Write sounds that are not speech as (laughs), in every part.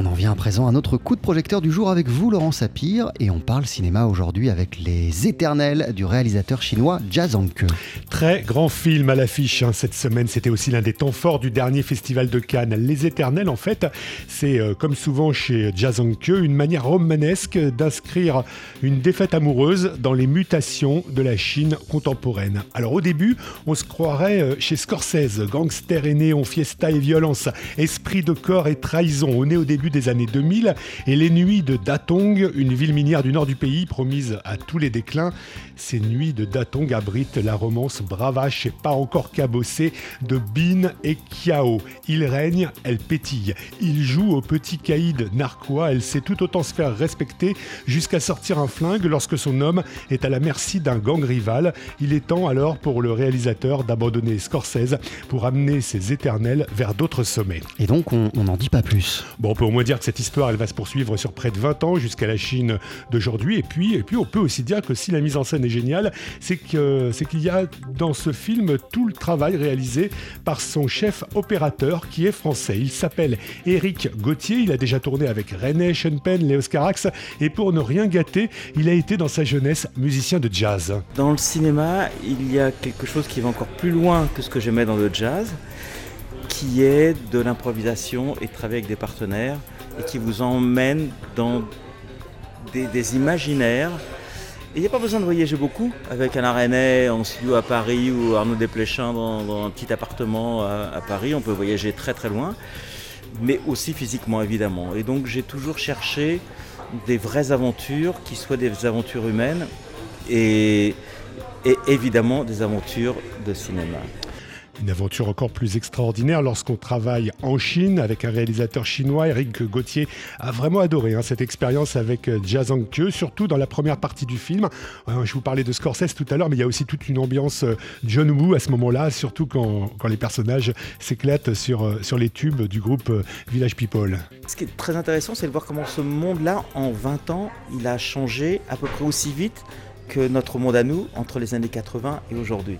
On en vient à présent à notre coup de projecteur du jour avec vous, Laurent Sapir, et on parle cinéma aujourd'hui avec Les Éternels du réalisateur chinois Jia Zhangke. Très grand film à l'affiche hein. cette semaine, c'était aussi l'un des temps forts du dernier festival de Cannes. Les Éternels, en fait, c'est euh, comme souvent chez Jia Zhangke, une manière romanesque d'inscrire une défaite amoureuse dans les mutations de la Chine contemporaine. Alors au début, on se croirait euh, chez Scorsese, gangster et néon, fiesta et violence, esprit de corps et trahison. On est au début des années 2000 et les nuits de Datong, une ville minière du nord du pays promise à tous les déclins. Ces nuits de Datong abritent la romance bravache et pas encore cabossée de Bin et Kiao. Il règne, elle pétille. Il joue au petit caïd narquois, elle sait tout autant se faire respecter jusqu'à sortir un flingue lorsque son homme est à la merci d'un gang rival. Il est temps alors pour le réalisateur d'abandonner Scorsese pour amener ses éternels vers d'autres sommets. Et donc on n'en dit pas plus. Bon, on peut au moins dire que cette histoire, elle va se poursuivre sur près de 20 ans jusqu'à la Chine d'aujourd'hui. Et puis, et puis, on peut aussi dire que si la mise en scène est géniale, c'est que c'est qu'il y a dans ce film tout le travail réalisé par son chef opérateur qui est français. Il s'appelle Éric Gauthier. Il a déjà tourné avec René Schoenpen, Léos Carax. Et pour ne rien gâter, il a été dans sa jeunesse musicien de jazz. Dans le cinéma, il y a quelque chose qui va encore plus loin que ce que j'aimais dans le jazz qui est de l'improvisation et de travailler avec des partenaires et qui vous emmène dans des, imaginaires. Il n'y a pas besoin de voyager beaucoup avec un René en studio à Paris ou Arnaud Desplechin dans, un petit appartement à, Paris. On peut voyager très très loin, mais aussi physiquement évidemment. Et donc j'ai toujours cherché des vraies aventures qui soient des aventures humaines et évidemment des aventures de cinéma. Une aventure encore plus extraordinaire lorsqu'on travaille en Chine avec un réalisateur chinois. Eric Gauthier a vraiment adoré hein, cette expérience avec euh, Jia Zhangke, surtout dans la première partie du film. Euh, je vous parlais de Scorsese tout à l'heure, mais il y a aussi toute une ambiance euh, John Woo à ce moment-là, surtout quand, les personnages s'éclatent sur, sur les tubes du groupe Village People. Ce qui est très intéressant, c'est de voir comment ce monde-là, en 20 ans, il a changé à peu près aussi vite notre monde à nous entre les années 80 et aujourd'hui.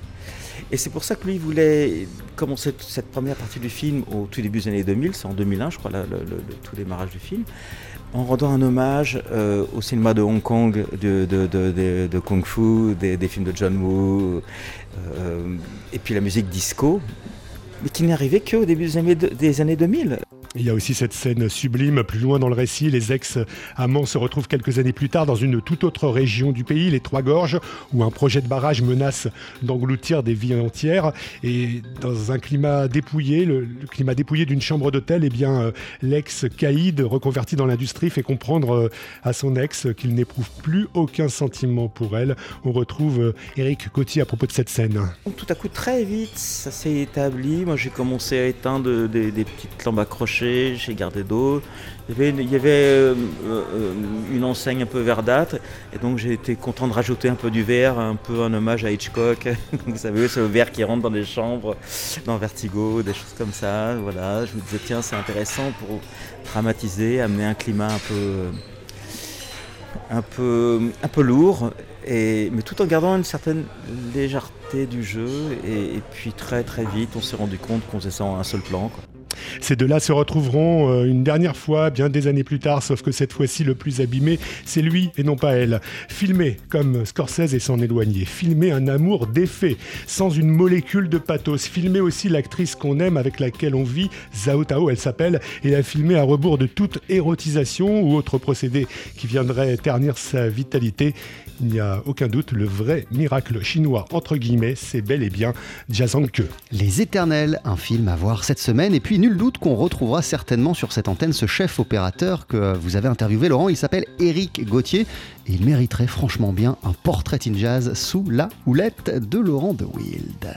Et c'est pour ça que lui voulait commencer cette première partie du film au tout début des années 2000, c'est en 2001 je crois le, tout démarrage du film, en rendant un hommage euh, au cinéma de Hong Kong, de, de, Kung Fu, des, films de John Woo, euh, et puis la musique disco, mais qui n'est arrivé qu'au début des années, des années 2000. Il y a aussi cette scène sublime plus loin dans le récit. Les ex-amants se retrouvent quelques années plus tard dans une toute autre région du pays, les Trois Gorges, où un projet de barrage menace d'engloutir des vies entières. Et dans un climat dépouillé, le, climat dépouillé d'une chambre d'hôtel, eh bien, euh, l'ex-caïd reconverti dans l'industrie fait comprendre euh, à son ex qu'il n'éprouve plus aucun sentiment pour elle. On retrouve Eric euh, Coty à propos de cette scène. Tout à coup, très vite, ça s'est établi. Moi, j'ai commencé à éteindre des, petites lampes accrochées chez Gardé d'eau. Il y avait, euh, euh, une enseigne un peu verdâtre, et donc j'ai été content de rajouter un peu du verre, un peu un hommage à Hitchcock. (laughs) Vous savez, c'est le verre qui rentre dans les chambres, dans Vertigo, des choses comme ça. Voilà, je me disais, tiens, c'est intéressant pour dramatiser, amener un climat un peu, un peu, un peu lourd, mais tout en gardant une certaine légèreté du jeu. Et, puis très très vite, on s'est rendu compte qu'on faisait ça en un seul plan. Ces deux-là se retrouveront euh, une dernière fois, bien des années plus tard, sauf que cette fois-ci, le plus abîmé, c'est lui et non pas elle. Filmer comme Scorsese et s'en éloigner. Filmer un amour défait, sans une molécule de pathos. Filmer aussi l'actrice qu'on aime, avec laquelle on vit, Zhao Tao, elle s'appelle, et la filmer à rebours de toute érotisation ou autre procédé qui viendrait ternir sa vitalité. Il n'y a aucun doute, le vrai miracle chinois, entre guillemets, c'est bel et bien Jazangke. Les Éternels, un film à voir cette semaine, et puis nul qu'on retrouvera certainement sur cette antenne ce chef opérateur que vous avez interviewé, Laurent. Il s'appelle Eric Gauthier et il mériterait franchement bien un portrait in jazz sous la houlette de Laurent de Wild.